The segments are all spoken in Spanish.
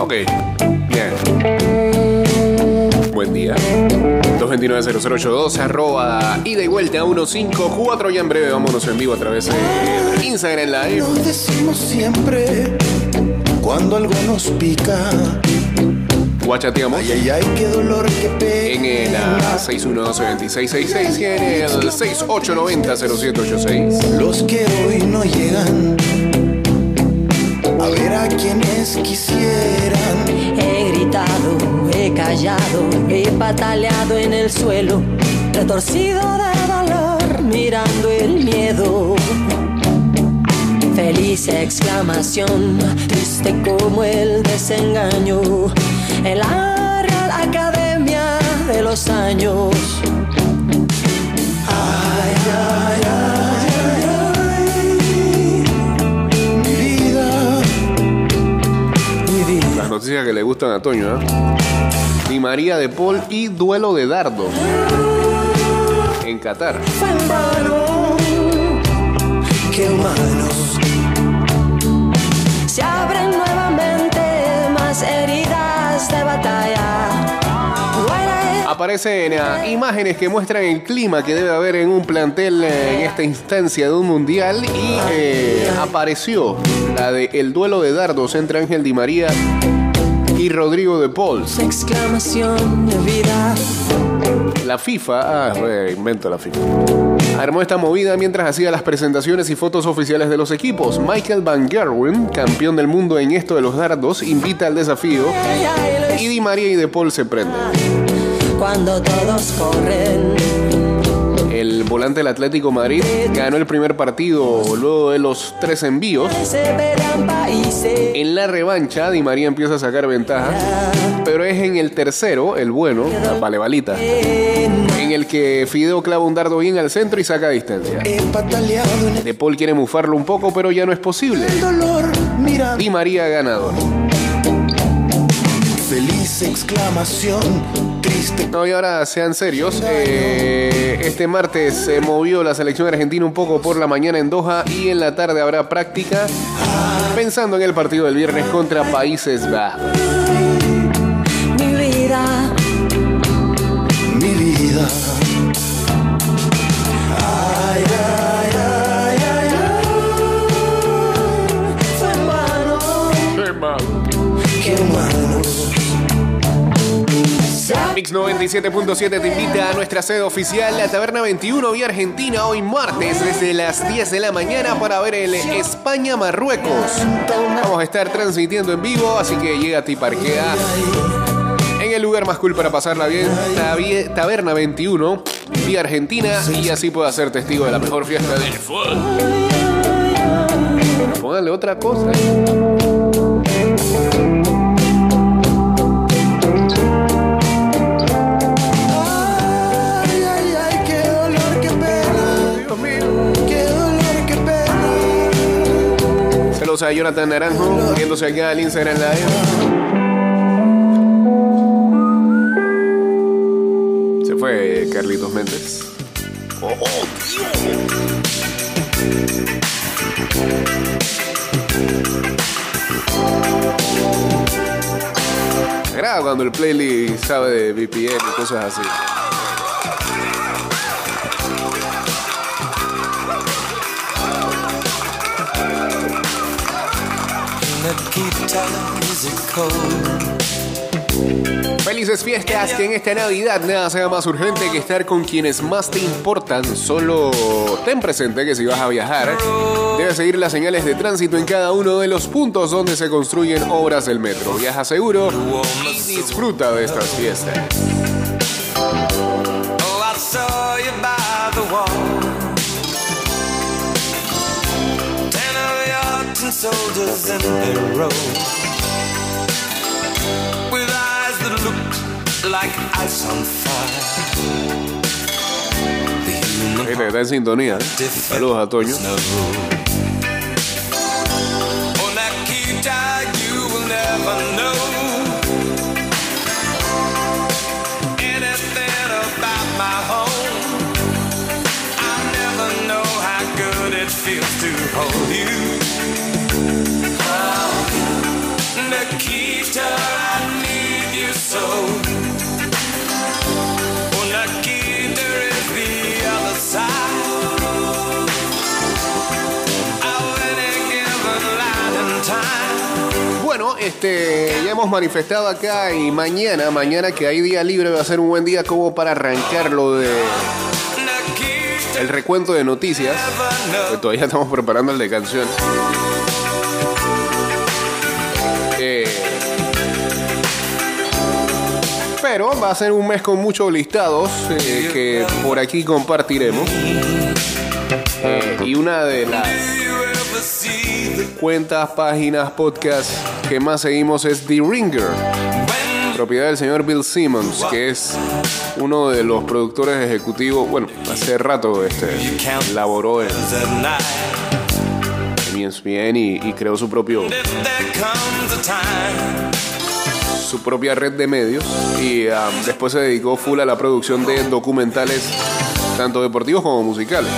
Ok, bien. Buen día. 229-0082, arroba ida y vuelta a 154. Ya en breve vámonos en vivo a través de Instagram Live. Lo decimos siempre cuando algo nos pica. Guachateamos Ay, ay, ay, qué dolor que en el pega. ah, 612-2666 y en el 6890-0786. Los que hoy no llegan quienes quisieran. He gritado, he callado, he pataleado en el suelo, retorcido de dolor, mirando el miedo. Feliz exclamación, triste como el desengaño, en la Real Academia de los años. Ay, ay, ay, noticias que le gustan a Toño, ¿eh? Di María de Paul y duelo de dardos en Qatar. Qué humanos. Se abren nuevamente más heridas de batalla. Aparecen ah, imágenes que muestran el clima que debe haber en un plantel eh, en esta instancia de un mundial y eh, apareció la de el duelo de dardos entre Ángel Di María y Rodrigo de Paul. exclamación de vida. La FIFA, ah, re, invento la FIFA. Armó esta movida mientras hacía las presentaciones y fotos oficiales de los equipos. Michael Van Gerwen, campeón del mundo en esto de los dardos, invita al desafío y Di María y De Paul se prenden. Cuando todos corren, El volante del Atlético Madrid ganó el primer partido luego de los tres envíos. En la revancha, Di María empieza a sacar ventaja, pero es en el tercero, el bueno, vale balita, en el que Fideo clava un dardo bien al centro y saca distancia. De Paul quiere mufarlo un poco, pero ya no es posible. Di María ganador. feliz exclamación. Triste. No, y ahora sean serios. eh, este martes se movió la selección argentina un poco por la mañana en Doha y en la tarde habrá práctica pensando en el partido del viernes contra Países Bajos. Mi vida, Mi vida. Mix 97.7 te invita a nuestra sede oficial, la Taberna 21 y Argentina, hoy martes desde las 10 de la mañana para ver el España-Marruecos. Vamos a estar transmitiendo en vivo, así que llega y parquea en el lugar más cool para pasarla bien, Taberna 21 y Argentina, y así pueda ser testigo de la mejor fiesta del fútbol. Póngale otra cosa. Saludos a Jonathan Naranjo, viéndose acá al Instagram Live. Se fue Carlitos Méndez. Me agrada cuando el playlist sabe de VPN y cosas así. Felices fiestas, que en esta Navidad nada sea más urgente que estar con quienes más te importan. Solo ten presente que si vas a viajar, debes seguir las señales de tránsito en cada uno de los puntos donde se construyen obras del metro. Viaja seguro y disfruta de estas fiestas. Soldiers in a row. With eyes that looked like ice on fire. Gente, está en sintonía. ¿eh? Saludos a Toño. Oh, Nikita, you este, ya hemos manifestado acá y mañana, mañana que hay día libre va a ser un buen día como para arrancar lo de el recuento de noticias. todavía estamos preparando el de canción. Eh, pero va a ser un mes con muchos listados eh, que por aquí compartiremos. Eh, y una de las cuentas, páginas, podcasts que más seguimos es The Ringer, propiedad del señor Bill Simmons, que es uno de los productores ejecutivos. Bueno, hace rato este, laboró en, en ESPN y, y creó su propio su propia red de medios y um, después se dedicó full a la producción de documentales tanto deportivos como musicales.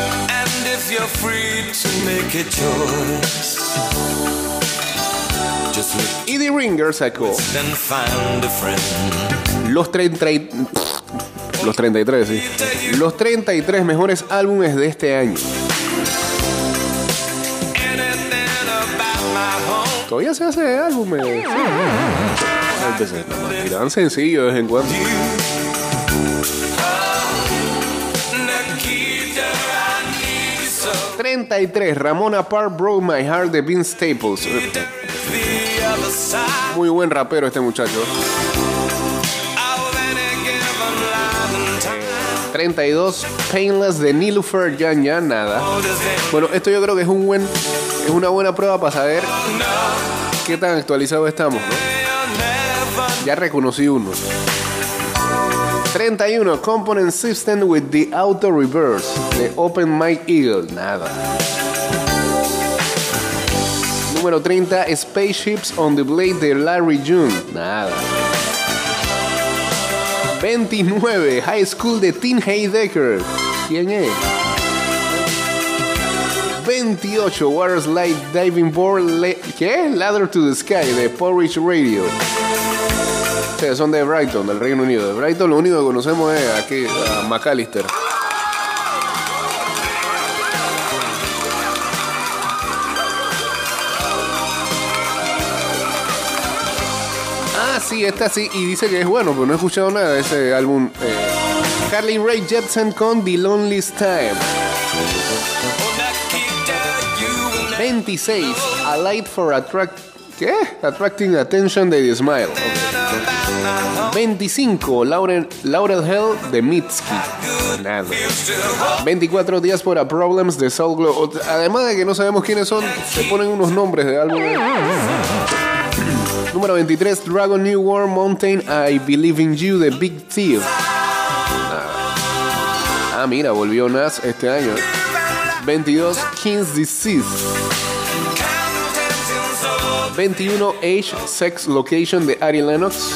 Y The Ringer sacó los 30 y- los 33, sí. Los 33 mejores álbumes de este año. Todavía se hace álbumes. Sí. Veces nomás tiran sencillo de vez en cuando. 33, Ramona Park Broke My Heart de Vince Staples. Muy buen rapero este muchacho. 32, Painless de Nilufer Yan Yan, nada. Bueno, esto yo creo que es un buen, es una buena prueba para saber qué tan actualizado estamos, ¿no? Ya reconocí uno. 31, Component System with the Auto Reverse de Open Mic Eagle, nada. Número 30, Spaceships on the Blade de Larry June, nada. 29, High School de Tim Heidecker. ¿Quién es? 28, Water Slide Diving Board. Le- ¿Qué? Ladder to the Sky de Porridge Radio. Son de Brighton, del Reino Unido. De Brighton lo único que conocemos es aquí a McAllister. Ah, sí, esta sí. Y dice que es bueno, pero no he escuchado nada de ese álbum. Eh, Carly Rae Jepsen con The Loneliest Time. 26. A Light for Attract... ¿Qué? Attracting Attention de Smile. 25. Laurel, Laurel Hell de Mitski. Nada. 24 días por a Problems de Soul Glow. Además de que no sabemos quiénes son, se ponen unos nombres de álbumes. Número 23, Dragon New World Mountain, I Believe in You de Big Thief. Ah, mira, volvió Nas este año. 22, King's Disease. 21, Age, Sex, Location de Ari Lennox.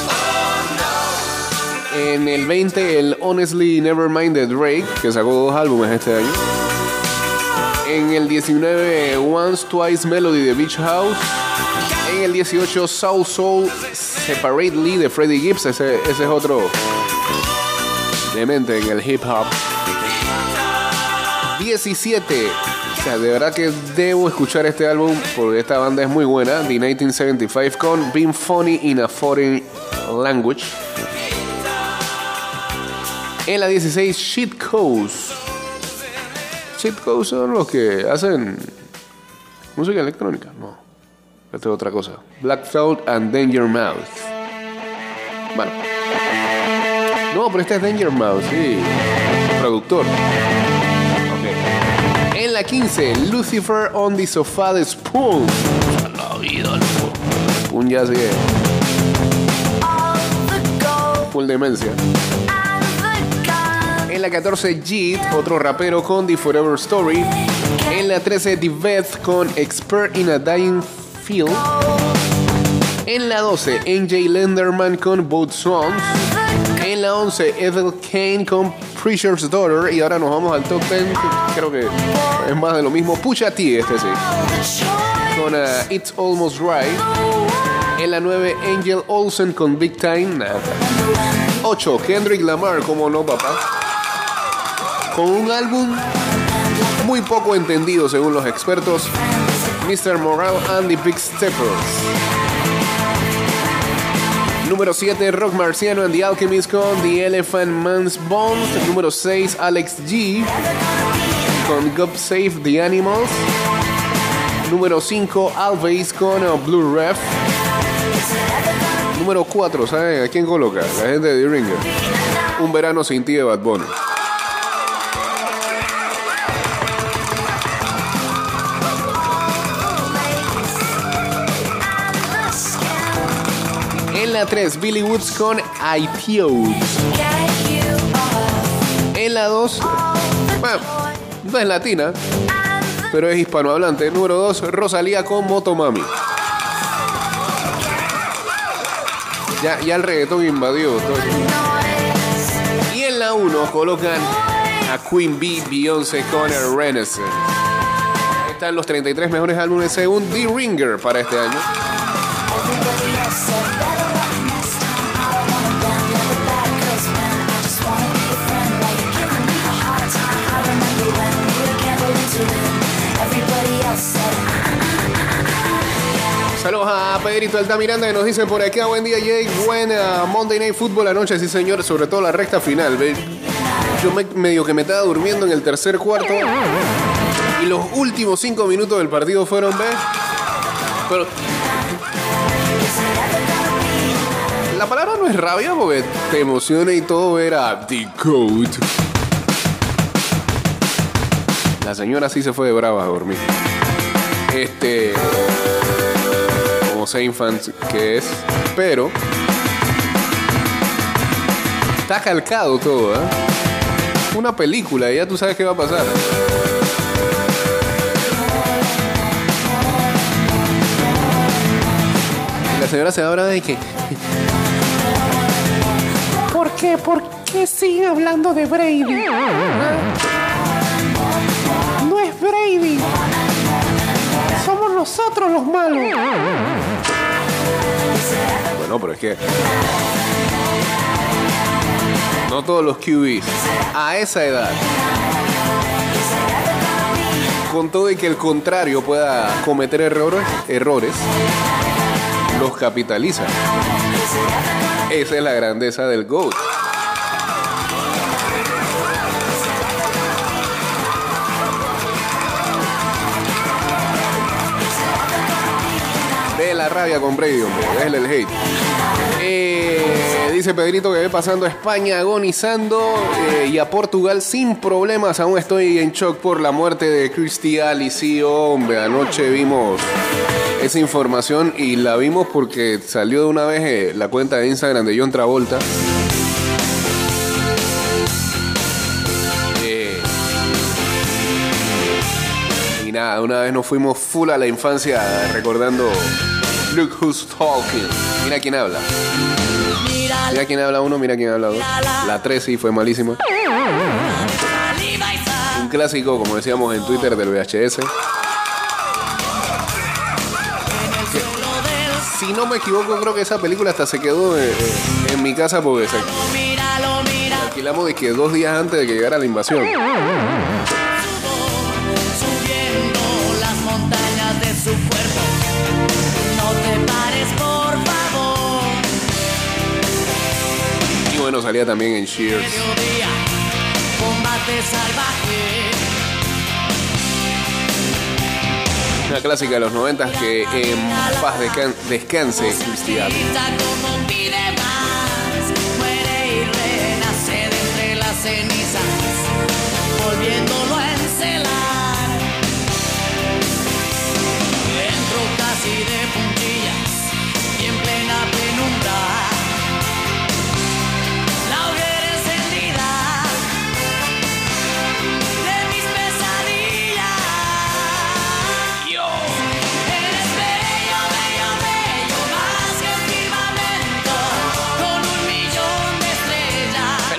En el 20, el Honestly Nevermind de Drake, que sacó dos álbumes este año. En el 19, Once Twice Melody de Beach House. En el 18, Soul Soul Separately de Freddie Gibbs. Ese, es otro demente en el hip hop. 17. O sea, de verdad que debo escuchar este álbum porque esta banda es muy buena. The 1975 con Being Funny in a Foreign Language. En la 16, Shit Codes. Shit Codes son los que hacen música electrónica. No, esto es otra cosa. Black Thought and Danger Mouse. Bueno. No, pero este es Danger Mouse, sí. Productor. Ok. En la 15, Lucifer on the Sofa de Spoon. Spoon ya sigue. Full demencia. La 14, Jeet, otro rapero con The Forever Story. En la 13, The Beth con Expert in a Dying Field. En la 12, NJ Lenderman con Both Songs. En la 11, Ethel Kane con Preacher's Daughter. Y ahora nos vamos al top 10. que Creo que es más de lo mismo. Pucha T, este sí. Con uh, It's Almost Right. En la 9, Angel Olsen con Big Time. Nada. 8, Kendrick Lamar, como no, papá. Con un álbum muy poco entendido según los expertos. Mr. Morale and the Big Steppers. Número 7, Rock Marciano and the Alchemist con The Elephant Man's Bones. Número 6, Alex G con God Save the Animals. Número 5, Alves con uh, Blue Ref. Número 4, ¿saben a quién coloca? La gente de The Ringer. Un verano sin ti de Bad Bunny. La 3, Billy Woods con IPO. En la 2, bueno, no es latina, pero es hispanohablante. Número 2, Rosalía con Motomami. Ya, ya el reggaetón invadió. todo. Y en la 1 colocan a Queen Bee, Beyoncé con el Renaissance. Están los 33 mejores álbumes según The Ringer para este año. Saludos a Pedrito Altamiranda que nos dice por acá, buen día Jake, buena Monday Night Football anoche, sí señor, sobre todo la recta final. Ve, Yo me- medio que me estaba durmiendo en el tercer cuarto y los últimos cinco minutos del partido fueron, ¿ves? Pero la palabra no es rabia porque te emociona y todo ver a The Code. La señora sí se fue de brava a dormir. Este fans que es, pero está calcado todo, ¿eh? Una película, y ya tú sabes qué va a pasar. La señora se habla de que. ¿Por qué? ¿Por qué siguen hablando de Brady? No es Brady. Somos nosotros los malos. Bueno, pero es que. No todos los QBs a esa edad. Con todo y que el contrario pueda cometer errores, errores los capitalizan. Esa es la grandeza del GOAT. La rabia con Brady, hombre. Déjale el hate. Eh, dice Pedrito que ve pasando a España agonizando eh, y a Portugal sin problemas. Aún estoy en shock por la muerte de Cristi Ali. Sí, hombre, anoche vimos esa información y la vimos porque salió de una vez eh, la cuenta de Instagram de John Travolta. Y nada, una vez nos fuimos full a la infancia recordando Look Who's Talking. Mira quién habla. Mira quién habla uno, mira quién habla dos. La 3 sí fue malísima. Un clásico, como decíamos en Twitter, del VHS. Que, si no me equivoco, creo que esa película hasta se quedó eh, eh, en mi casa porque se alquilamos de que dos días antes de que llegara la invasión. Salía también en salvaje. Una clásica de los 90 que en paz descan- descanse Cristian.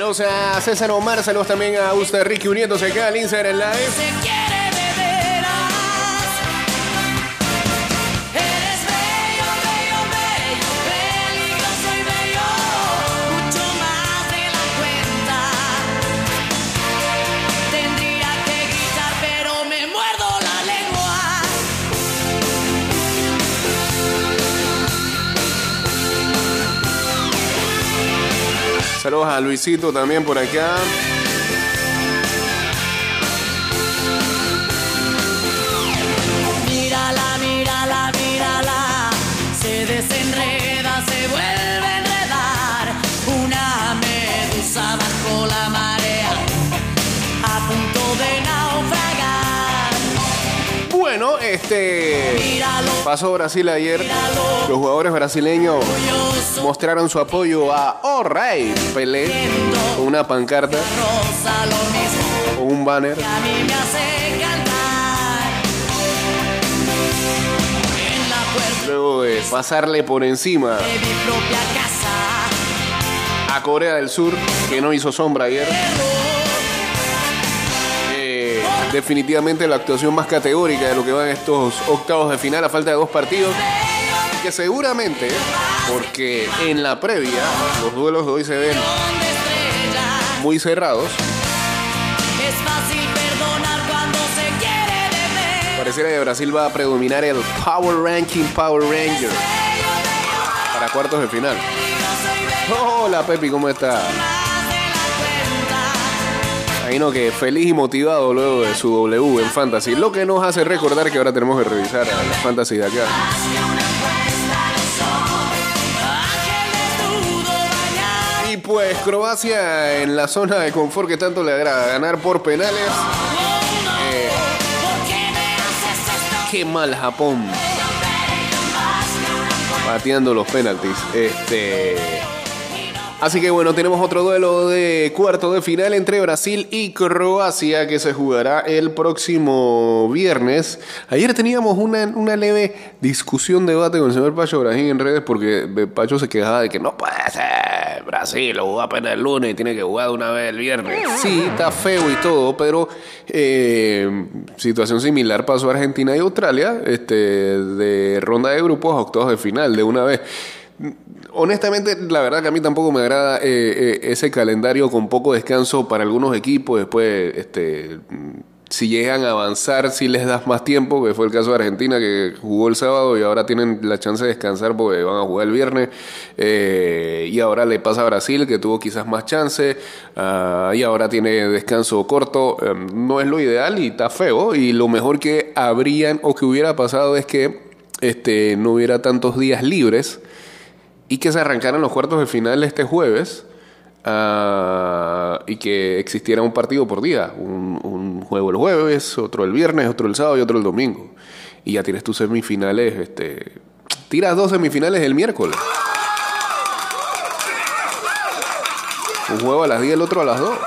Saludos a César Omar, saludos también a usted Ricky uniéndose acá al Instagram Live. A Luisito también por acá. Este pasó Brasil ayer. Los jugadores brasileños mostraron su apoyo a Oh Rey Pelé con una pancarta o un banner. Luego de pasarle por encima a Corea del Sur, que no hizo sombra ayer. Definitivamente la actuación más categórica de lo que van estos octavos de final a falta de dos partidos. Que seguramente, porque en la previa los duelos de hoy se ven muy cerrados, pareciera que Brasil va a predominar el Power Ranking Power Ranger para cuartos de final. Hola Pepi, ¿cómo está? Más de la cuenta. Ahí no, que feliz y motivado luego de su W en Fantasy. Lo que nos hace recordar que ahora tenemos que revisar a la Fantasy de acá. Y pues Croacia en la zona de confort que tanto le agrada ganar por penales. Eh, qué mal Japón. Pateando los penaltis. Este. Así que bueno, tenemos otro duelo de cuarto de final entre Brasil y Croacia que se jugará el próximo viernes. Ayer teníamos una, una leve discusión, debate con el señor Pacho Brasil en redes porque Pacho se quejaba de que no puede ser Brasil, lo jugó apenas el lunes y tiene que jugar de una vez el viernes. Sí, está feo y todo, pero eh, situación similar pasó a Argentina y Australia, este, de ronda de grupos a octavos de final de una vez. Honestamente, la verdad que a mí tampoco me agrada eh, eh, ese calendario con poco descanso para algunos equipos. Después, este, si llegan a avanzar, si les das más tiempo, que fue el caso de Argentina que jugó el sábado y ahora tienen la chance de descansar porque van a jugar el viernes. Eh, y ahora le pasa a Brasil que tuvo quizás más chance ah, y ahora tiene descanso corto. Eh, no es lo ideal y está feo. Y lo mejor que habrían o que hubiera pasado es que este, no hubiera tantos días libres y que se arrancaran los cuartos de final este jueves ah, y que existiera un partido por día, un, juego el jueves, otro el viernes, otro el sábado y otro el domingo. Y ya tienes tus semifinales, este, tiras dos semifinales el miércoles. Un juego a las 10, el otro a las 2.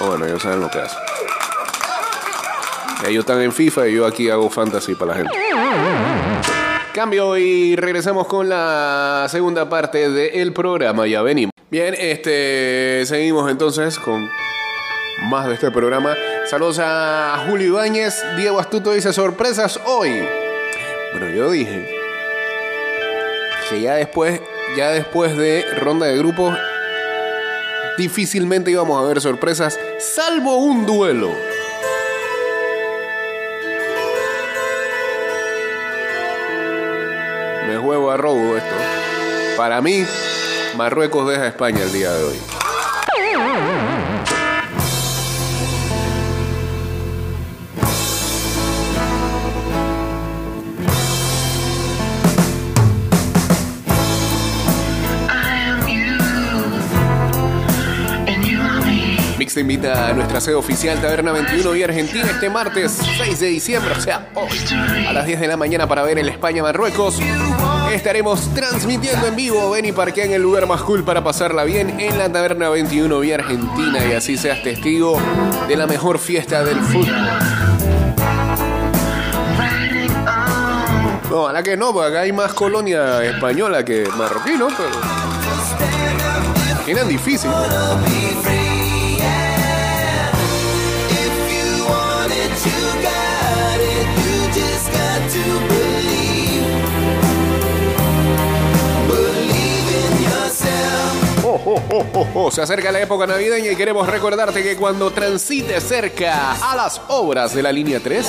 Oh, bueno, ellos saben lo que hacen. Ellos están en FIFA y yo aquí hago fantasy para la gente. Cambio y regresamos con la segunda parte del programa. Ya venimos. Bien, este seguimos entonces con más de este programa. Saludos a Julio Ibáñez. Diego Astuto dice sorpresas hoy. Bueno, yo dije que ya después, ya después de ronda de grupos, difícilmente íbamos a ver sorpresas, salvo un duelo. Juego a esto. Para mí, Marruecos deja España el día de hoy. Mix invita a nuestra sede oficial Taberna 21 y Argentina este martes 6 de diciembre, o sea, hoy, a las 10 de la mañana para ver el España-Marruecos. Estaremos transmitiendo en vivo. Ven y parquea en el lugar más cool para pasarla bien en la Taberna 21 y Argentina y así seas testigo de la mejor fiesta del fútbol. No, a la que no, porque acá hay más colonia española que marroquí, ¿no? Pero... Eran difícil. Se acerca la época navideña y queremos recordarte que cuando transites cerca a las obras de la línea 3,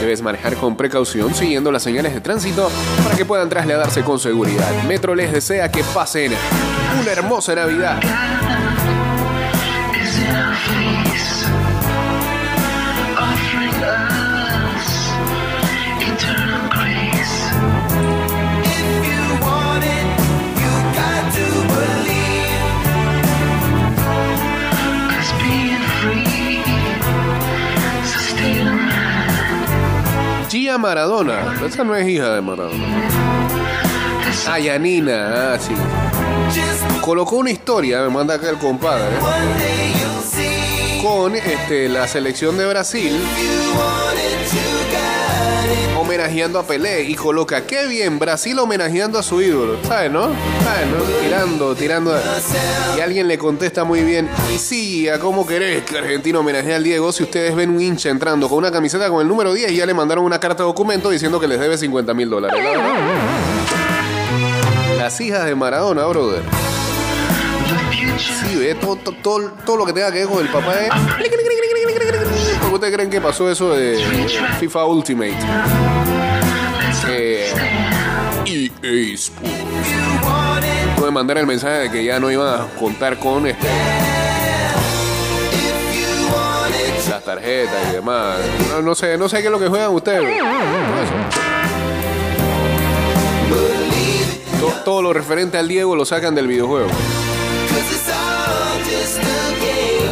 debes manejar con precaución siguiendo las señales de tránsito para que puedan trasladarse con seguridad. Metro les desea que pasen una hermosa Navidad. Maradona. Esa no es hija de Maradona. Ah, Yanina. Ah, sí. Colocó una historia, me manda acá el compadre, con este, la selección de Brasil homenajeando a Pelé y coloca, qué bien, Brasil homenajeando a su ídolo. ¿Sabes, no? ¿Sabes? Tirando, tirando. Y alguien le contesta muy bien, y sí, ¿a cómo querés que Argentina homenajee al Diego si ustedes ven un hincha entrando con una camiseta con el número 10 y ya le mandaron una carta de documento diciendo que les debe 50 mil dólares? Las hijas de Maradona, brother. Sí, ve, todo, todo, todo, todo lo que tenga que ver con el papá es... ¿Por ustedes creen que pasó eso de FIFA Ultimate? Eh, EA Sports. Pueden mandar el mensaje de que ya no iban a contar con este las tarjetas y demás. No, sé, no sé qué es lo que juegan ustedes. Todo lo referente al Diego lo sacan del videojuego.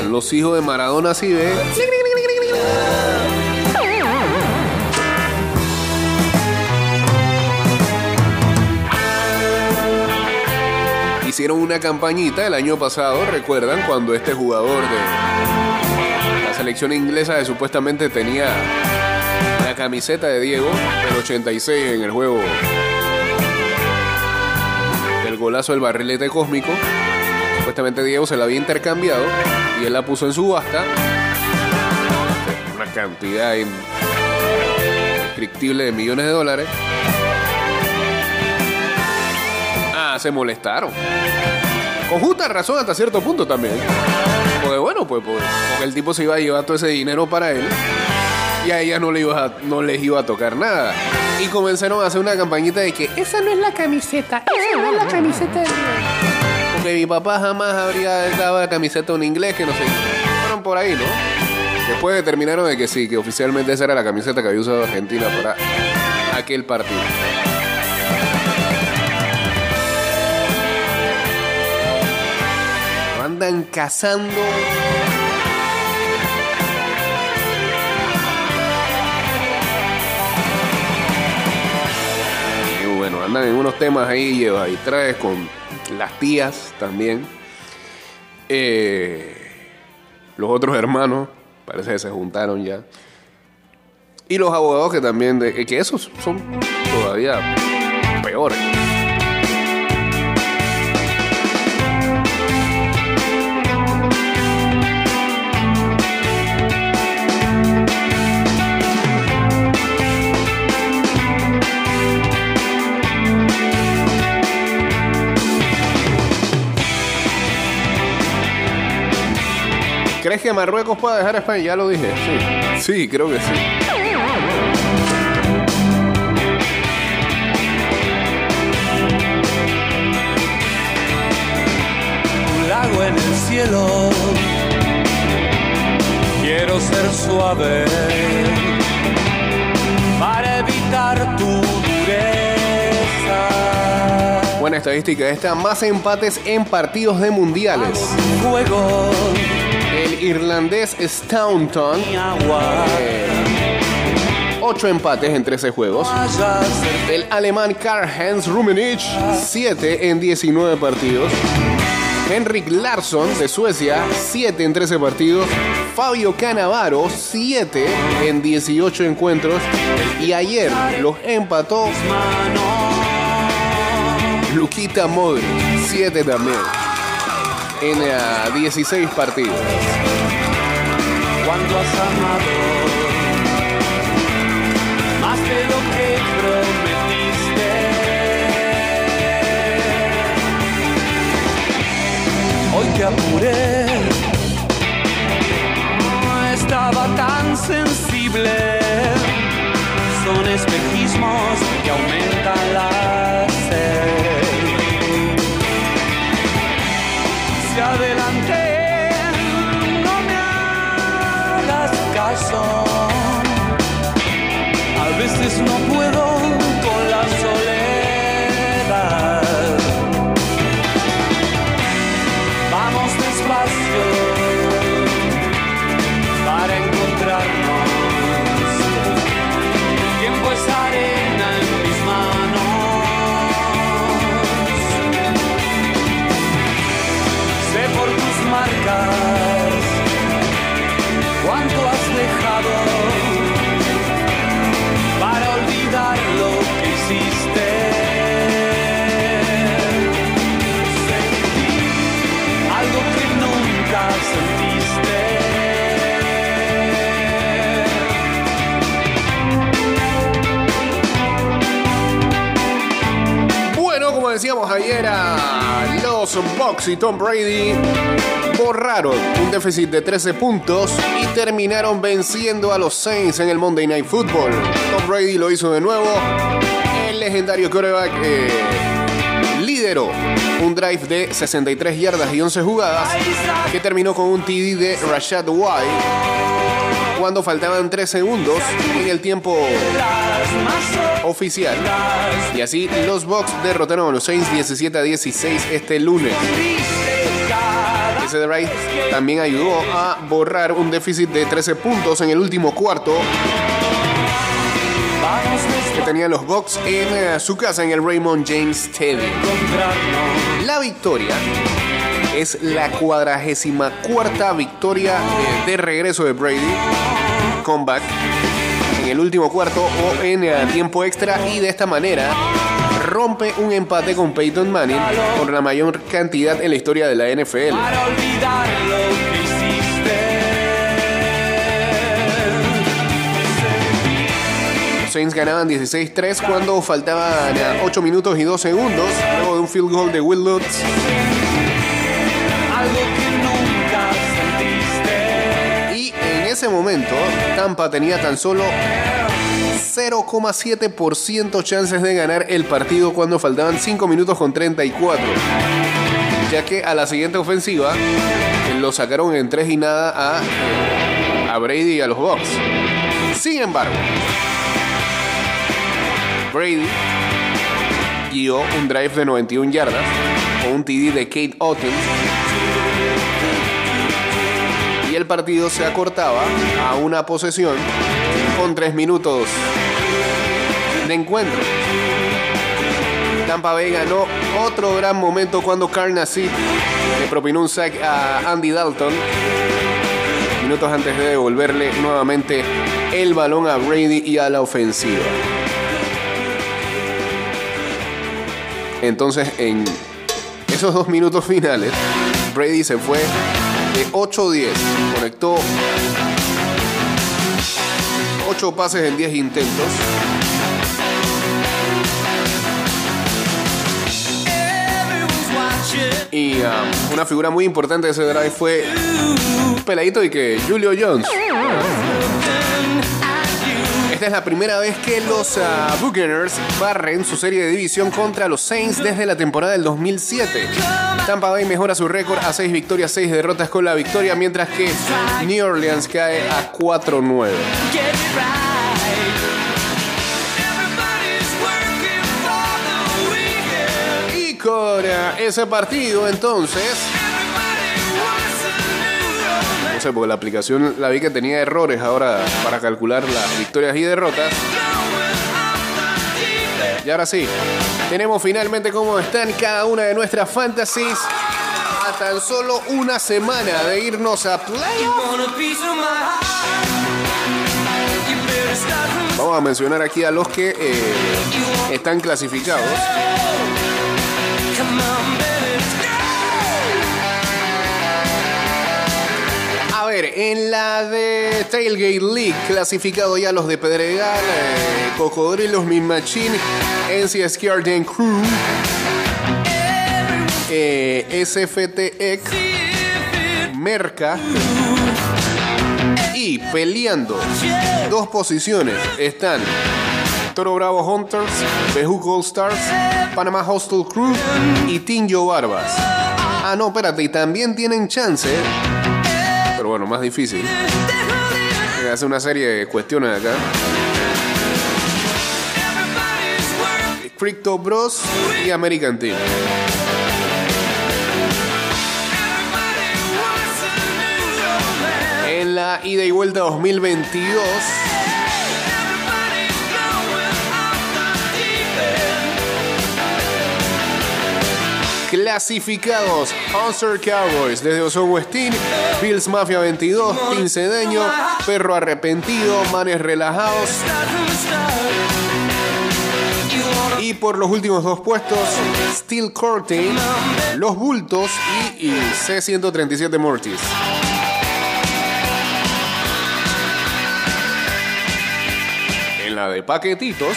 Los hijos de Maradona sí ve. Hicieron una campañita el año pasado, recuerdan, cuando este jugador de la selección inglesa que supuestamente tenía la camiseta de Diego, el 86 en el juego del golazo del barrilete cósmico. Supuestamente Diego se la había intercambiado y él la puso en subasta. Cantidad indescriptible de millones de dólares. Ah, se molestaron. Con justa razón hasta cierto punto también. Porque bueno, pues, pues, porque el tipo se iba a llevar todo ese dinero para él. Y a ella no, le iba a- no les iba a tocar nada. Y comenzaron a hacer una campañita de que esa no es la camiseta, esa no es la camiseta de porque mi papá jamás habría dado la camiseta a un inglés que no sé. Fueron por ahí, ¿no? Después determinaron de que sí, que oficialmente esa era la camiseta que había usado Argentina para aquel partido. Andan cazando. Y bueno, andan en unos temas ahí, lleva y traes con las tías también. Eh, los otros hermanos, parece que se juntaron ya. Y los abogados que también, de, que esos son todavía peores. ¿Crees que Marruecos pueda dejar a España? Ya lo dije, sí. Sí, creo que sí. un lago en el cielo. Quiero ser suave para evitar tu dureza. Buena estadística esta. Más empates en partidos de mundiales. Fuego, El irlandés Staunton. mi agua, eh, ocho empates en 13 juegos. El alemán Karl-Heinz Rummenigge, 7 en 19 partidos. Henrik Larsson de Suecia, 7 en 13 partidos. Fabio Canavaro, 7 en 18 encuentros. Y ayer los empató Luquita Modric, 7 también. En ah, 16 partidos. cuando has amado más de lo que prometiste. Hoy apuré. No estaba tan sensible. Son espejismos que aumentan la como decíamos ayer, los Bucks y Tom Brady borraron un déficit de 13 puntos y terminaron venciendo a los Saints en el Monday Night Football. Tom Brady lo hizo de nuevo. El legendario quarterback eh, lideró un drive de 63 yardas y 11 jugadas que terminó con un TD de Rashad White cuando faltaban 3 segundos en el tiempo oficial. Y así los Bucks derrotaron a los Saints 17 a 16 este lunes. Ese drive también ayudó a borrar un déficit de 13 puntos en el último cuarto que tenían los Bucks en eh, su casa en el Raymond James Stadium. La victoria es la cuadragésima cuarta victoria eh, de regreso de Brady. Comeback en el último cuarto o en eh, tiempo extra y de esta manera rompe un empate con Peyton Manning por la mayor cantidad en la historia de la NFL. Los Saints ganaban 16-3 cuando faltaban 8 minutos y 2 segundos luego de un field goal de Will Lutz. Ese momento, Tampa tenía tan solo 0,7% chances de ganar el partido cuando faltaban 5 minutos con 34. Ya que a la siguiente ofensiva lo sacaron en 3 y nada a, eh, Brady y a los Bucks. Sin embargo, Brady guió un drive de 91 yardas con un TD de Kate Otten el partido se acortaba a una posesión con 3 minutos de encuentro. Tampa Bay ganó otro gran momento cuando Carnacy le propinó un sack a Andy Dalton minutos antes de devolverle nuevamente el balón a Brady y a la ofensiva. Entonces, en esos dos minutos finales, Brady se fue de 8-10, conectó 8 pases en 10 intentos. Y um, una figura muy importante de ese drive fue peladito y que Julio Jones. Es la primera vez que los ah, Buccaneers barren su serie de división contra los Saints desde la temporada del 2007. Tampa Bay mejora su récord a 6 victorias, 6 derrotas con la victoria, mientras que New Orleans cae a 4-9. Y con ese partido entonces... No sé, porque la aplicación la vi que tenía errores ahora para calcular las victorias y derrotas. Y ahora sí, tenemos finalmente cómo están cada una de nuestras fantasies a tan solo una semana de irnos a playoff. Vamos a mencionar aquí a los que eh, están clasificados. En la de Tailgate League, clasificado ya los de Pedregal, eh, Cocodrilos, Min Machine, NCS Arden Crew, eh, SFTX, Merca. Y peleando dos posiciones están Toro Bravo Hunters, Bejuco All Stars, Panama Hostel Crew y Tinjo Barbas. Ah, no, espérate, y también tienen chance, pero bueno, más difícil. Hace una serie de cuestiones acá. Crypto Bros y American Team. En la ida y vuelta 2022. Clasificados Hunter Cowboys desde Oson Westin, Bills Mafia 22, Team Cedeño, Perro Arrepentido, Manes Relajados. Y por los últimos dos puestos, Steel Curtain, Los Bultos y, y C-137 Mortis. En la de paquetitos.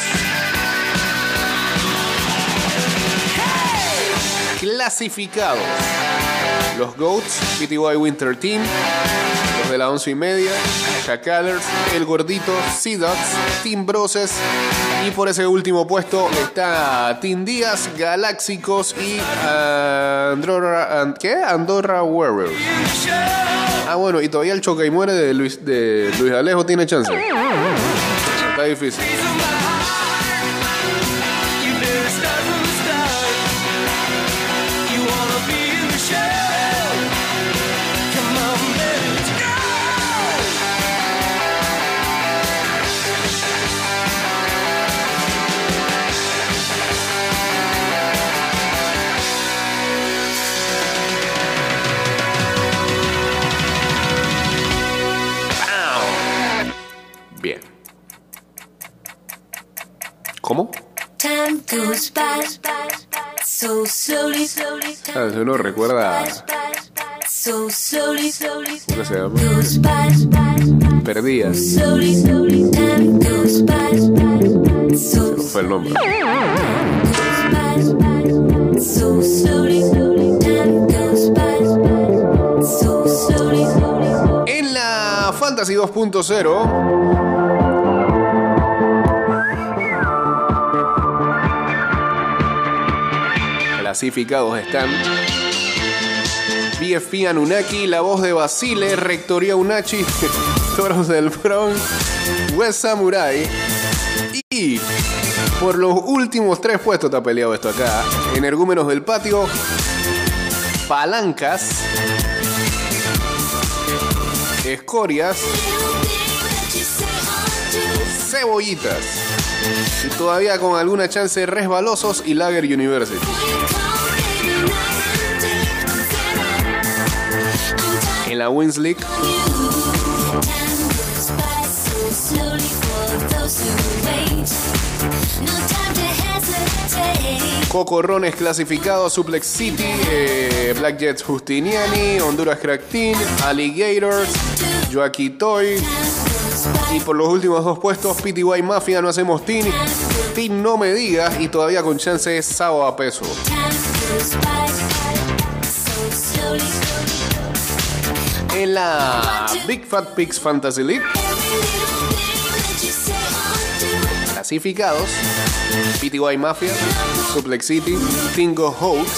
Clasificados. Los Goats, PTY Winter Team, los de la once y media, Chacalers, El Gordito, Sea Dogs, Team Broses y por ese último puesto está Team Díaz, Galáxicos y Andorra, and- ¿qué? Andorra Warriors. Ah, bueno, y todavía el choca y muere de Luis, de Luis Alejo tiene chance. Está difícil. Ah, Eso no recuerda. ¿Cómo se llama? Perdidas. by so Fue el nombre. En la Fantasy 2.0. Clasificados están BFP Anunnaki, La Voz de Basile, Rectoría Unachi, Toros del Bronx, West Samurai y por los últimos tres puestos está peleado esto acá. Energúmenos del Patio, Palancas, Escorias, Cebollitas. Y todavía con alguna chance resbalosos y Lager University. La Wins League, Cocorrones clasificados, Suplex City, eh, Black Jets Justiniani, Honduras Crack Team, Alligators, Joaquí Toy. Y por los últimos dos puestos, PTY Mafia, no hacemos team. Team no me digas y todavía con chance Sao a peso. En la Big Fat Pigs Fantasy League, clasificados, PTY Mafia, Suplex City, Tingo Hoax,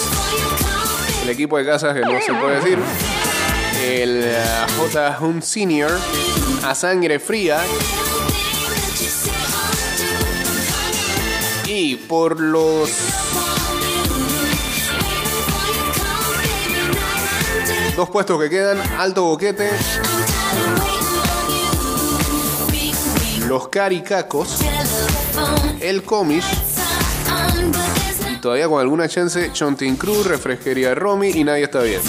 el equipo de casas que no se puede decir, el eh, J. Hunt Senior, a sangre fría y por los dos puestos que quedan, Alto Boquete, los Caricacos, el Comish y todavía con alguna chance Chontin Cruz, Refresquería Romy y nadie está bien.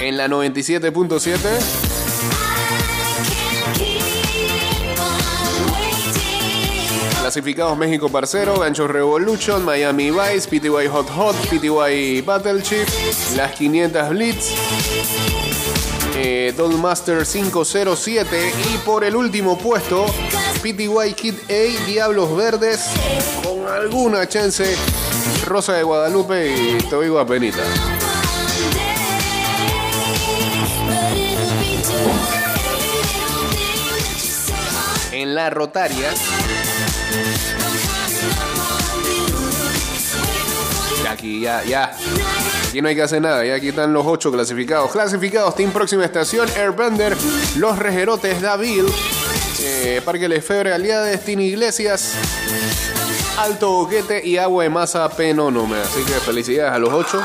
En la 97.7 Clasificados México Parcero, Ganchos Revolution, Miami Vice, PTY Hot Hot, PTY Battleship, Las 500 Blitz, eh, Master 507 y por el último puesto PTY Kid A, Diablos Verdes, con alguna chance, Rosa de Guadalupe y te. En la rotaria, aquí, ya, ya. Aquí no hay que hacer nada, ya aquí están los ocho clasificados. Clasificados, Team Próxima Estación, Airbender, Los Rejerotes, David, eh, Parque Lefebre, Aliades, Tini Iglesias, Alto Boquete y Agua de Masa Penónome. Así que felicidades a los ocho.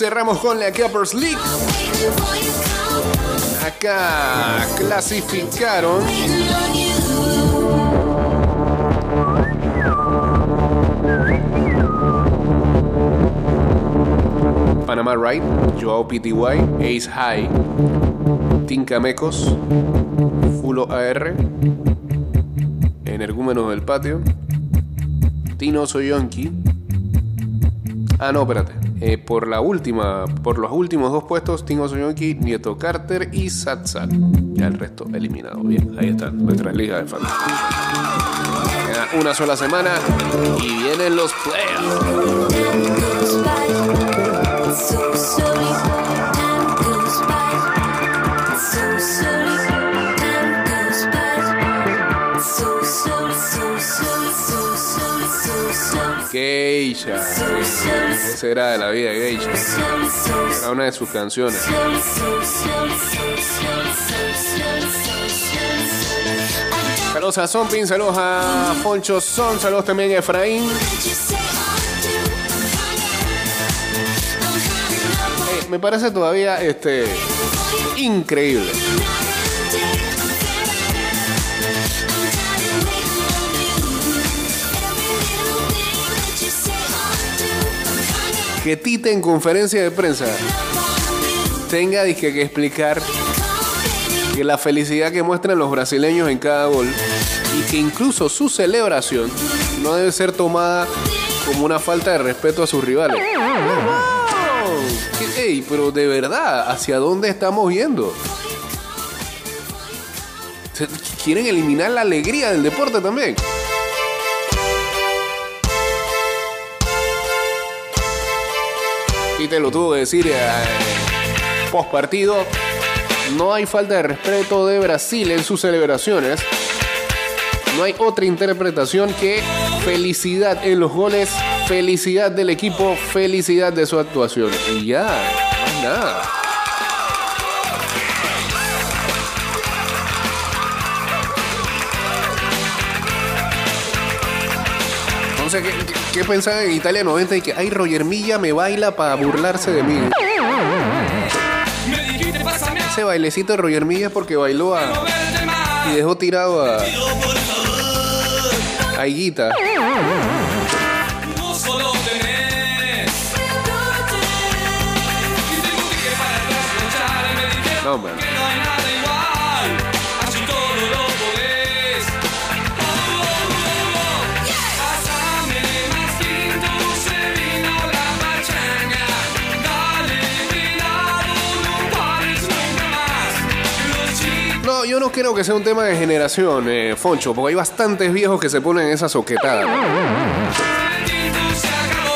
Cerramos con la Cappers League. Acá clasificaron Panamá Right, Joao PTY, Ace High, Tincamecos, Fulo AR, Energúmenos del Patio, Tino Soyonki. Ah, no, espérate. Eh, por la última, por los últimos dos puestos, Tino Soyonki, Nieto Carter y Satsal. Ya el resto eliminado. Bien, ahí están nuestras ligas de fantasía. Queda una sola semana y vienen los playoffs. Geisha. Esa era de la vida de Geisha. Era una de sus canciones. Saludos a Zompin, saludos a Poncho Son, saludos también a Efraín. Eh, me parece todavía este increíble. Que Tite en conferencia de prensa tenga dizque, que explicar que la felicidad que muestran los brasileños en cada gol y que incluso su celebración no debe ser tomada como una falta de respeto a sus rivales. ¿Qué- ey, pero de verdad, ¿hacia dónde estamos yendo? ¿Quieren eliminar la alegría del deporte también? Y te lo tuvo que decir eh, post partido. No hay falta de respeto de Brasil en sus celebraciones. No hay otra interpretación que felicidad en los goles, felicidad del equipo, felicidad de su actuación. Y ya, hay nada. Entonces, ¿qué, qué, qué pensaba en Italia 90 y que, ay, Roger Milla me baila para burlarse de mí? Ese bailecito de Roger Milla es porque bailó a, y dejó tirado a, a. no creo que sea un tema de generación, eh, Foncho, porque hay bastantes viejos que se ponen en esa soquetada.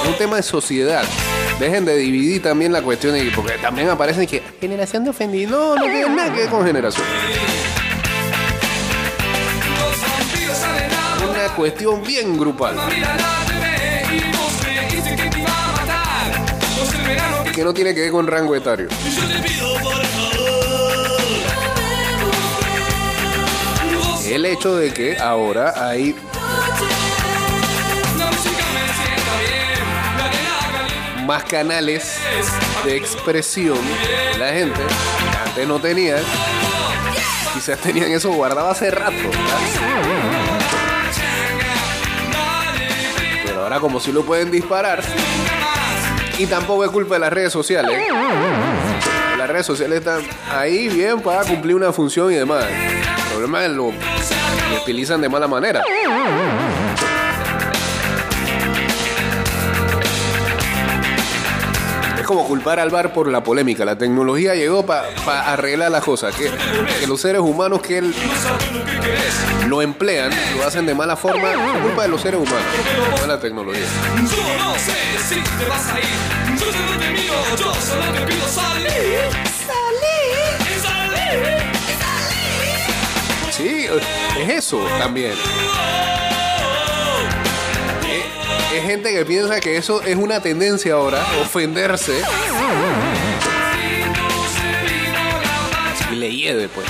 Un tema de sociedad. Dejen de dividir también la cuestión, y- porque también aparecen que generación de ofendidos. No, no tiene nada que ver con generación. Una cuestión bien grupal. Que no tiene que ver con rango etario. Hecho de que ahora hay más canales de expresión de la gente que antes no tenían. Quizás tenían eso guardado hace rato. Pero ahora como si lo pueden disparar. Y tampoco es culpa de las redes sociales. Las redes sociales están ahí bien para cumplir una función y demás. El problema es lo utilizan de mala manera. Es como culpar al bar por la polémica. La tecnología llegó para pa arreglar las cosas. Que, que, los seres humanos que él lo emplean, lo hacen de mala forma, es culpa de los seres humanos, no de la tecnología. Salir. Salir. Salir. Sí. Eh, es eso también. Es, es gente que piensa que eso es una tendencia ahora, ofenderse. Y le hiede, pues.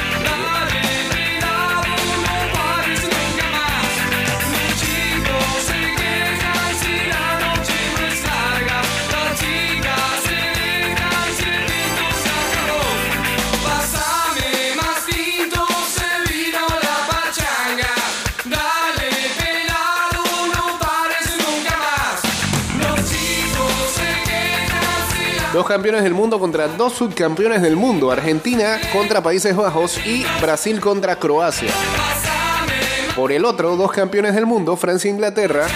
Dos campeones del mundo contra dos subcampeones del mundo. Argentina contra Países Bajos y Brasil contra Croacia. Por el otro, dos campeones del mundo, Francia e Inglaterra.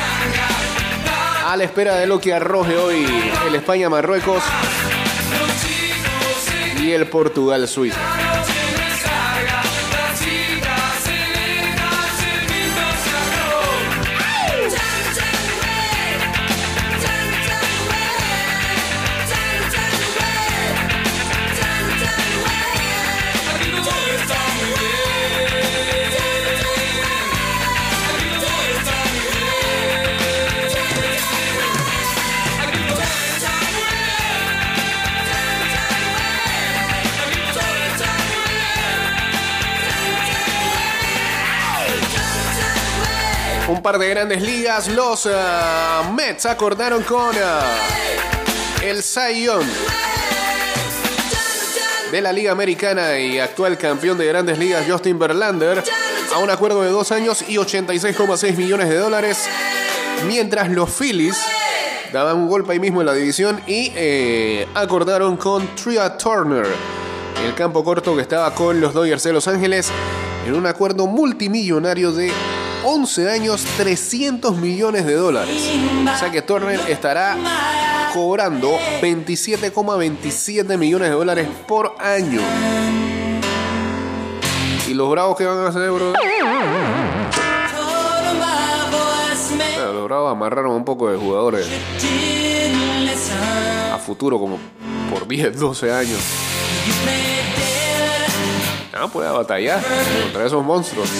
A la espera de lo que arroje hoy el España-Marruecos y el Portugal-Suiza. De grandes ligas. Los ah, Mets acordaron con ah, el Young de la Liga Americana y actual campeón de grandes ligas Justin Verlander a un acuerdo de dos años y 86,6 millones de dólares. Mientras los Phillies daban un golpe ahí mismo en la división y eh, acordaron con Tria Turner, el campo corto que estaba con los Dodgers de Los Ángeles, en un acuerdo multimillonario de 11 años, 300 millones de dólares. O sea que Turner estará cobrando 27,27 millones de dólares por año. ¿Y los bravos qué van a hacer, bro? Los bravos amarraron un poco de jugadores a futuro, como por 10, 12 años. Ah, puede batallar contra esos monstruos.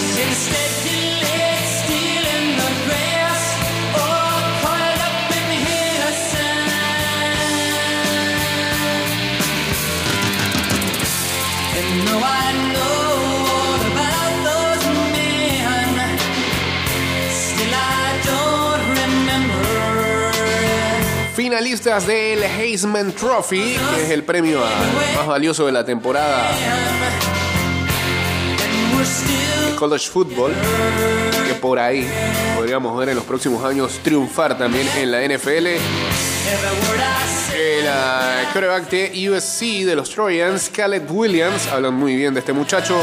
Finalistas del Heisman Trophy, que es el premio más valioso de la temporada de college football, que por ahí podríamos ver en los próximos años triunfar también en la NFL. El quarterback de USC de los Trojans, Caleb Williams, hablan muy bien de este muchacho.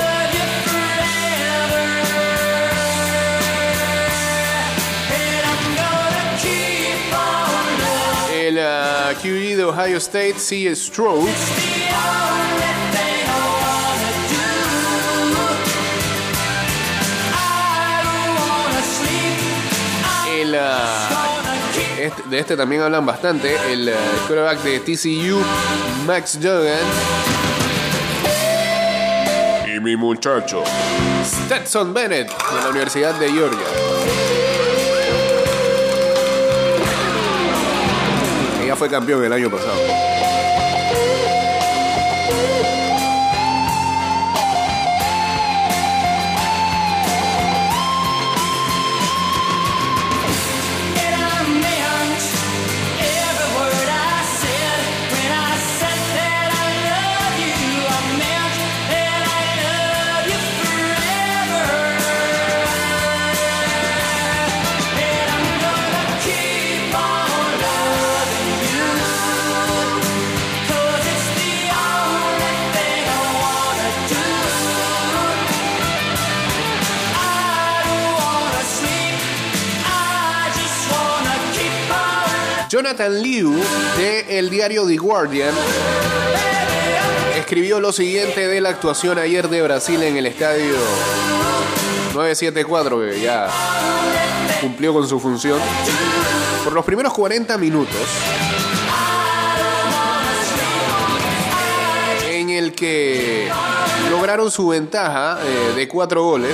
El ah, QB de Ohio State, C. Stroud. El, ah, Este- de este también hablan bastante. El ah, quarterback de TCU, Max Duggan. Y mi muchacho, Stetson Bennett, de la Universidad de Georgia. Ella fue campeón el año pasado. Jonathan Liu de el diario The Guardian escribió lo siguiente de la actuación ayer de Brasil en el estadio 974 que ya cumplió con su función. Por los primeros 40 minutos en el que lograron su ventaja eh, de cuatro goles.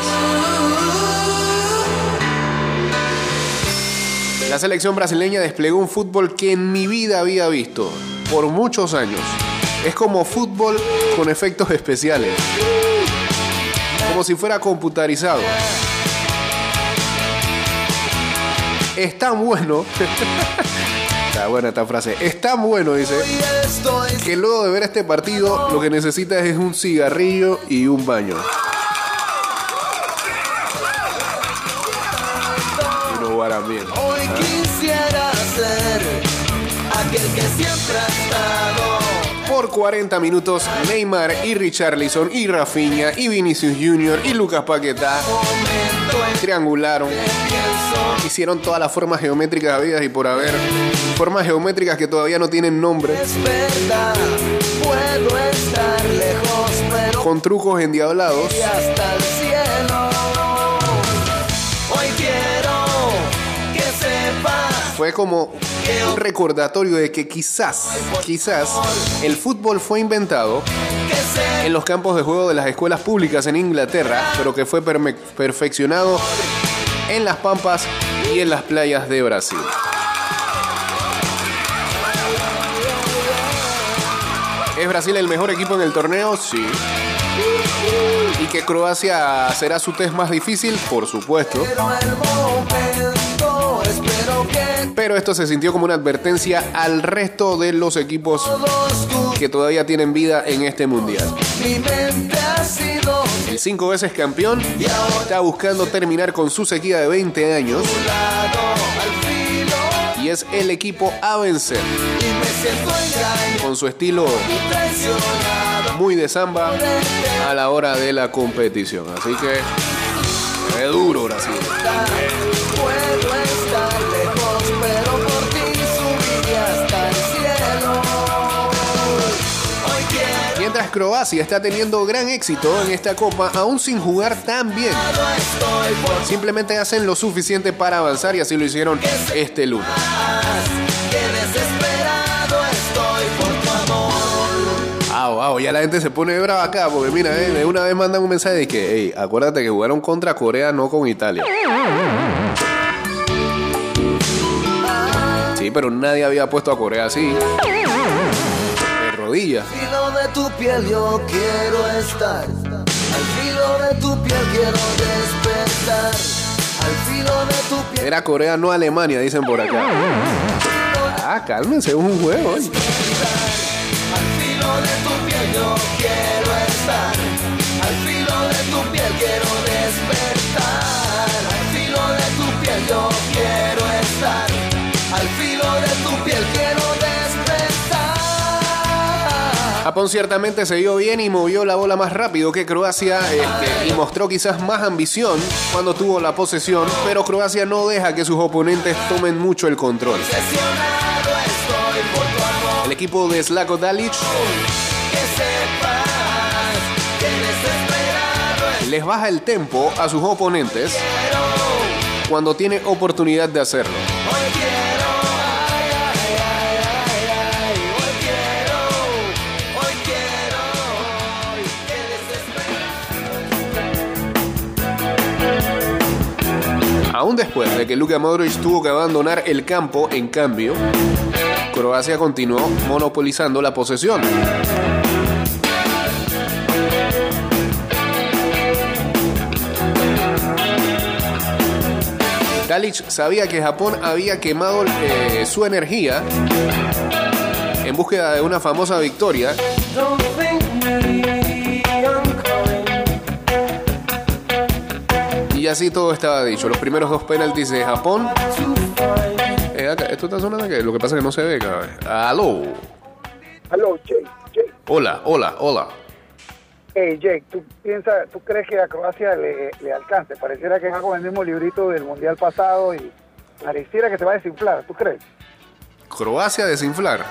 La selección brasileña desplegó un fútbol que en mi vida había visto por muchos años. Es como fútbol con efectos especiales. Como si fuera computarizado. Es tan bueno. Está buena esta frase. Es tan bueno, dice, que luego de ver este partido lo que necesitas es un cigarrillo y un baño. No. Hoy quisiera ser aquel que siempre ha estado. Por 40 minutos, Neymar y Richarlison y Rafinha y Vinicius Jr. y Lucas Paquetá triangularon. Hicieron todas las formas geométricas habidas y por haber. Formas geométricas que todavía no tienen nombre. Es verdad, puedo estar lejos, pero Con trucos endiablados. voy hasta el Fue como un recordatorio de que quizás, quizás, el fútbol fue inventado en los campos de juego de las escuelas públicas en Inglaterra, pero que fue perfeccionado en las pampas y en las playas de Brasil. ¿Es Brasil el mejor equipo en el torneo? Sí. ¿Y que Croacia será su test más difícil? Por supuesto. Pero esto se sintió como una advertencia al resto de los equipos que todavía tienen vida en este mundial. El cinco veces campeón está buscando terminar con su sequía de 20 años y es el equipo a vencer con su estilo muy de samba a la hora de la competición. Así que es duro Brasil. Croacia está teniendo gran éxito en esta copa, aún sin jugar tan bien. Simplemente hacen lo suficiente para avanzar y así lo hicieron este lunes. Ah, wow, ya la gente se pone brava acá porque mira, eh, de una vez mandan un mensaje de que, hey, acuérdate que jugaron contra Corea, no con Italia. Sí, pero nadie había puesto a Corea así. De rodillas. Tu piel yo quiero estar. Al filo de tu piel quiero despertar. Al filo de tu piel. Era Corea, no Alemania, dicen por acá. Ah, cálmense, es un juego. oye. Al filo de tu piel yo quiero estar. Al filo de tu piel quiero despertar. Al filo de tu piel yo quiero estar. Al filo de tu piel quiero despertar. Japón ciertamente se vio bien y movió la bola más rápido que Croacia este, y mostró quizás más ambición cuando tuvo la posesión, pero Croacia no deja que sus oponentes tomen mucho el control. El equipo de Slako Dalic les baja el tempo a sus oponentes cuando tiene oportunidad de hacerlo. Aún después de que Luka Modric tuvo que abandonar el campo, en cambio, Croacia continuó monopolizando la posesión. Dalic sabía que Japón había quemado eh, su energía en búsqueda de una famosa victoria así todo estaba dicho. Los primeros dos penaltis de Japón. Eh, acá, esto está sonando que lo que pasa es que no se ve, cabrón. Aló. Aló, Jake, Jake. Hola, hola, hola. Hey, Jake, ¿tú, piensas, ¿tú crees que a Croacia le, le alcance? Pareciera que va con el mismo librito del Mundial pasado y pareciera que se va a desinflar, ¿tú crees? Croacia desinflar.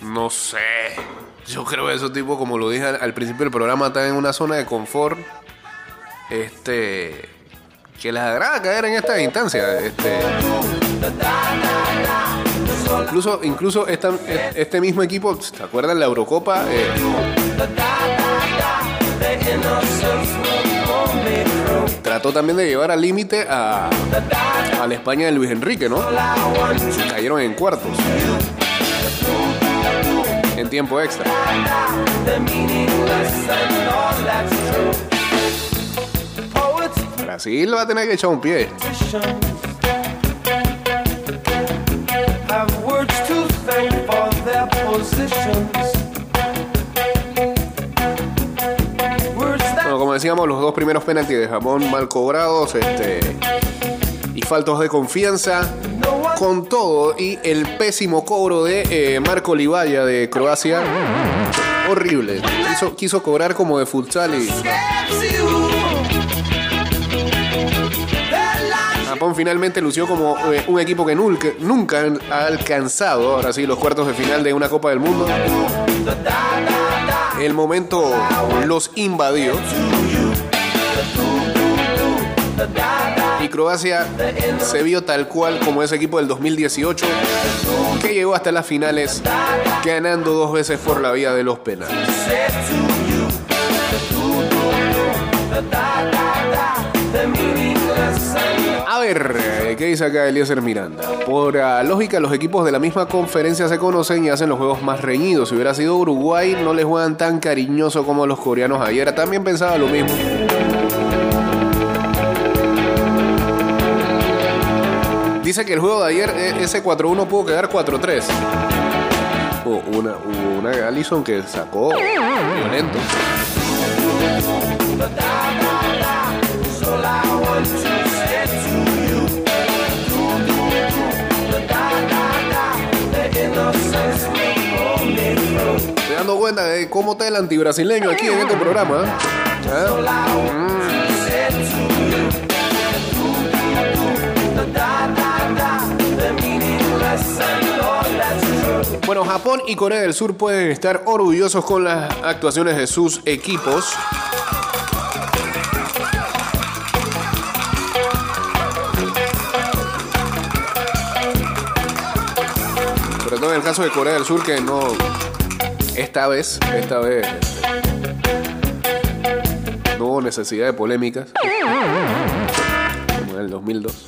No sé. Yo creo que esos tipos, como lo dije al, al principio del programa, están en una zona de confort. Este. Que les agrada caer en estas instancias. Este. Incluso, incluso esta- este mismo equipo, ¿se acuerdan la Eurocopa? Eh, trató también de llevar al límite a, a la España de Luis Enrique, ¿no? Cayeron en cuartos. En tiempo extra. Brasil va a tener que echar un pie. Bueno, como decíamos, los dos primeros penaltis de Japón mal cobrados, este. Y faltos de confianza. Con todo, y el pésimo cobro de eh, Marco Livaya de Croacia. Horrible. Quiso, quiso cobrar como de futsal y. finalmente lució como eh, un equipo que nunca, nunca ha alcanzado, ahora sí, los cuartos de final de una Copa del Mundo. El momento los invadió. Y Croacia se vio tal cual como ese equipo del 2018 que llegó hasta las finales ganando dos veces por la vía de los penales. Eh, ¿qué dice acá Eliezer Miranda? Por ah, lógica, los equipos de la misma conferencia se conocen y hacen los juegos más reñidos. Si hubiera sido Uruguay, no les juegan tan cariñoso como los coreanos ayer. También pensaba lo mismo. Dice que el juego de ayer, eh, ese 4-1 pudo quedar 4-3. Hubo una, una Allison que sacó violento. Dando cuenta de cómo está el antibrasileño aquí en este programa. ¿eh? Bueno, Japón y Corea del Sur pueden estar orgullosos con las actuaciones de sus equipos. Sobre todo en el caso de Corea del Sur, que no. Esta vez, esta vez. No hubo necesidad de polémicas. Como en el 2002.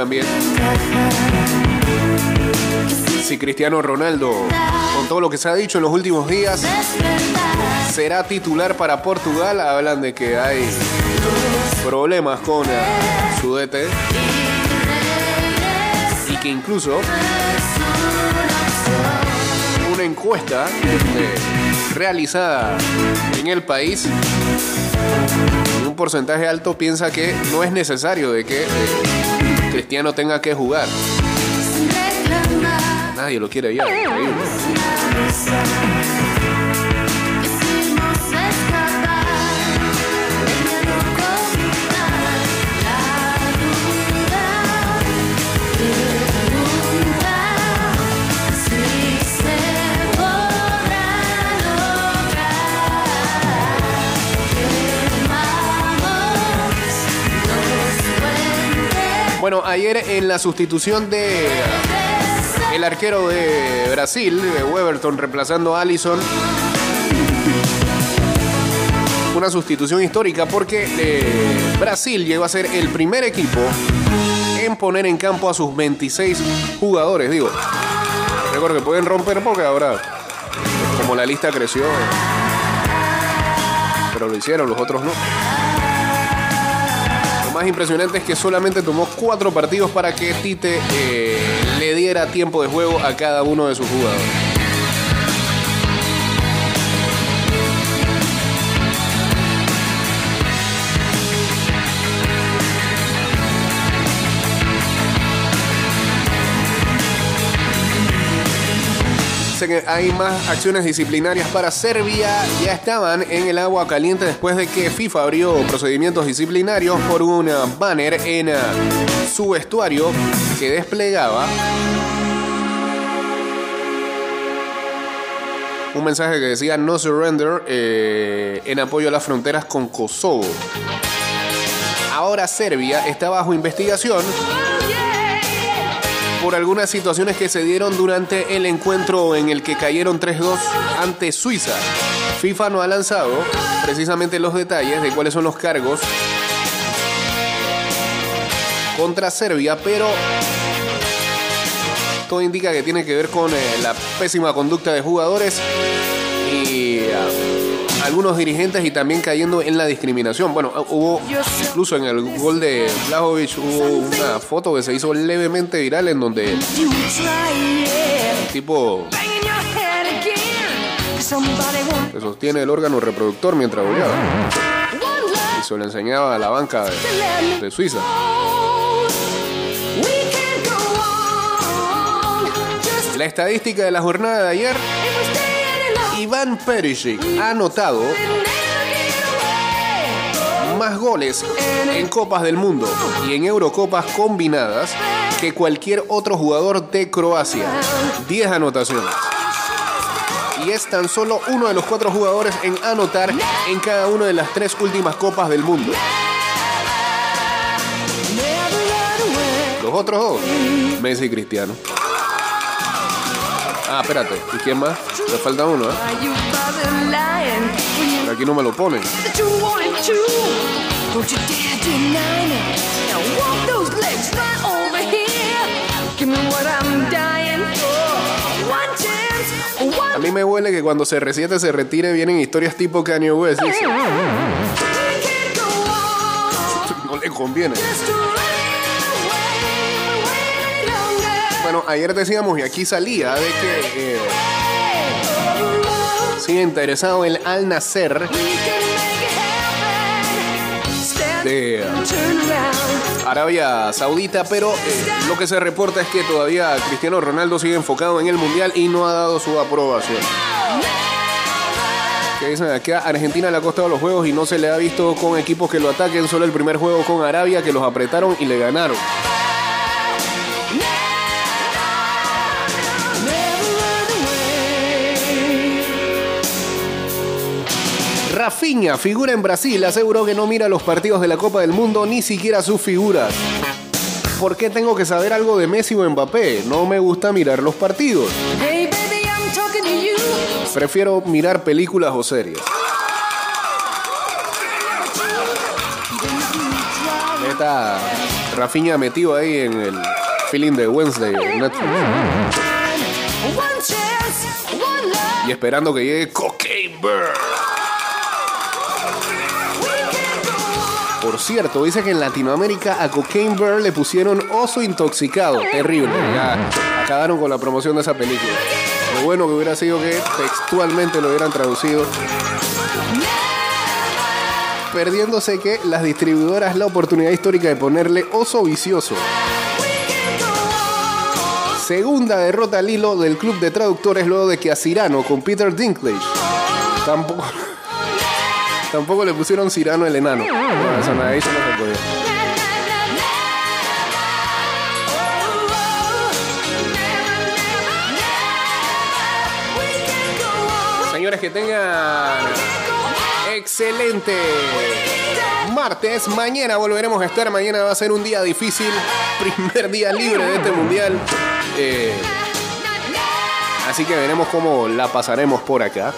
También si Cristiano Ronaldo, con todo lo que se ha dicho en los últimos días, será titular para Portugal. Hablan de que hay problemas con su DT y que incluso una encuesta este, realizada en el país un porcentaje alto piensa que no es necesario de que eh, Cristiano tenga que jugar. Nadie lo quiere ya. increíble. Bueno, ayer en la sustitución de el arquero de Brasil, de Weberton, reemplazando a Allison. Una sustitución histórica porque eh, Brasil llegó a ser el primer equipo en poner en campo a sus 26 jugadores. Digo, recuerdo que pueden romper porque ahora, como la lista creció, pero lo hicieron, los otros no. Más impresionante es que solamente tomó cuatro partidos para que Tite eh, le diera tiempo de juego a cada uno de sus jugadores. Que hay más acciones disciplinarias para Serbia. Ya estaban en el agua caliente después de que FIFA abrió procedimientos disciplinarios por un uh, banner en uh, su vestuario que desplegaba un mensaje que decía no surrender eh, en apoyo a las fronteras con Kosovo. Ahora Serbia está bajo investigación por algunas situaciones que se dieron durante el encuentro en el que cayeron 3-2 ante Suiza. FIFA no ha lanzado precisamente los detalles de cuáles son los cargos contra Serbia, pero todo indica que tiene que ver con eh, la pésima conducta de jugadores y ah, algunos dirigentes y también cayendo en la discriminación. Bueno, ah, hubo incluso en el gol de Blajovic hubo una foto que se hizo levemente viral en donde el tipo sostiene el órgano reproductor mientras goleaba y se lo enseñaba a la banca de, de Suiza. La estadística de la jornada de ayer, Iván Perisic ha anotado más goles en Copas del Mundo y en Eurocopas combinadas que cualquier otro jugador de Croacia. 10 anotaciones. Y es tan solo uno de los cuatro jugadores en anotar en cada una de las tres últimas Copas del Mundo. Los otros dos, Messi y Cristiano. Ah, espérate. ¿Y quién más? Me falta uno, ¿eh? Pero aquí no me lo ponen. A mí me huele que cuando se resiente se retire vienen historias tipo Kanye West. dice. No le conviene. Bueno, ayer decíamos y aquí salía de que eh, sigue interesado el Al Nacer de Arabia Saudita, pero eh, lo que se reporta es que todavía Cristiano Ronaldo sigue enfocado en el Mundial y no ha dado su aprobación. Que dicen aquí a Argentina le ha costado los juegos y no se le ha visto con equipos que lo ataquen, solo el primer juego con Arabia que los apretaron y le ganaron. Rafinha, figura en Brasil, aseguró que no mira los partidos de la Copa del Mundo ni siquiera sus figuras. ¿Por qué tengo que saber algo de Messi o Mbappé? No me gusta mirar los partidos. Prefiero mirar películas o series. Está Rafinha metido ahí en el feeling de Wednesday Netflix. Y esperando que llegue Cocaine Bird. Por cierto, dice que en Latinoamérica a Cocaine Bird le pusieron oso intoxicado. Terrible. Acabaron con la promoción de esa película. Lo bueno que hubiera sido que textualmente lo hubieran traducido. Perdiéndose que las distribuidoras la oportunidad histórica de ponerle oso vicioso. Segunda derrota al hilo del club de traductores luego de que a Cirano con Peter Dinklage. Tampoco. Tampoco le pusieron Cirano el enano. No, eso no, ahí no se podía. Señores, que tengan excelente martes. Mañana volveremos a estar. Mañana va a ser un día difícil. Primer día libre de este mundial. Eh, así que veremos cómo la pasaremos por acá.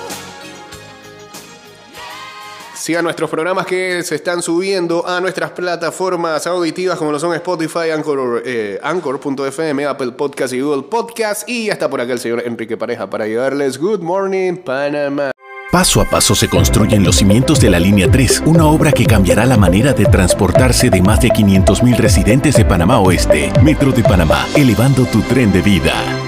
Sigan nuestros programas que se están subiendo a nuestras plataformas auditivas como lo son Spotify, Anchor, eh, Anchor.fm, Apple Podcast y Google Podcast. Y ya está por acá el señor Enrique Pareja para ayudarles. Good morning, Panamá. Paso a paso se construyen los cimientos de la Línea 3, una obra que cambiará la manera de transportarse de más de 500.000 residentes de Panamá Oeste. Metro de Panamá, elevando tu tren de vida.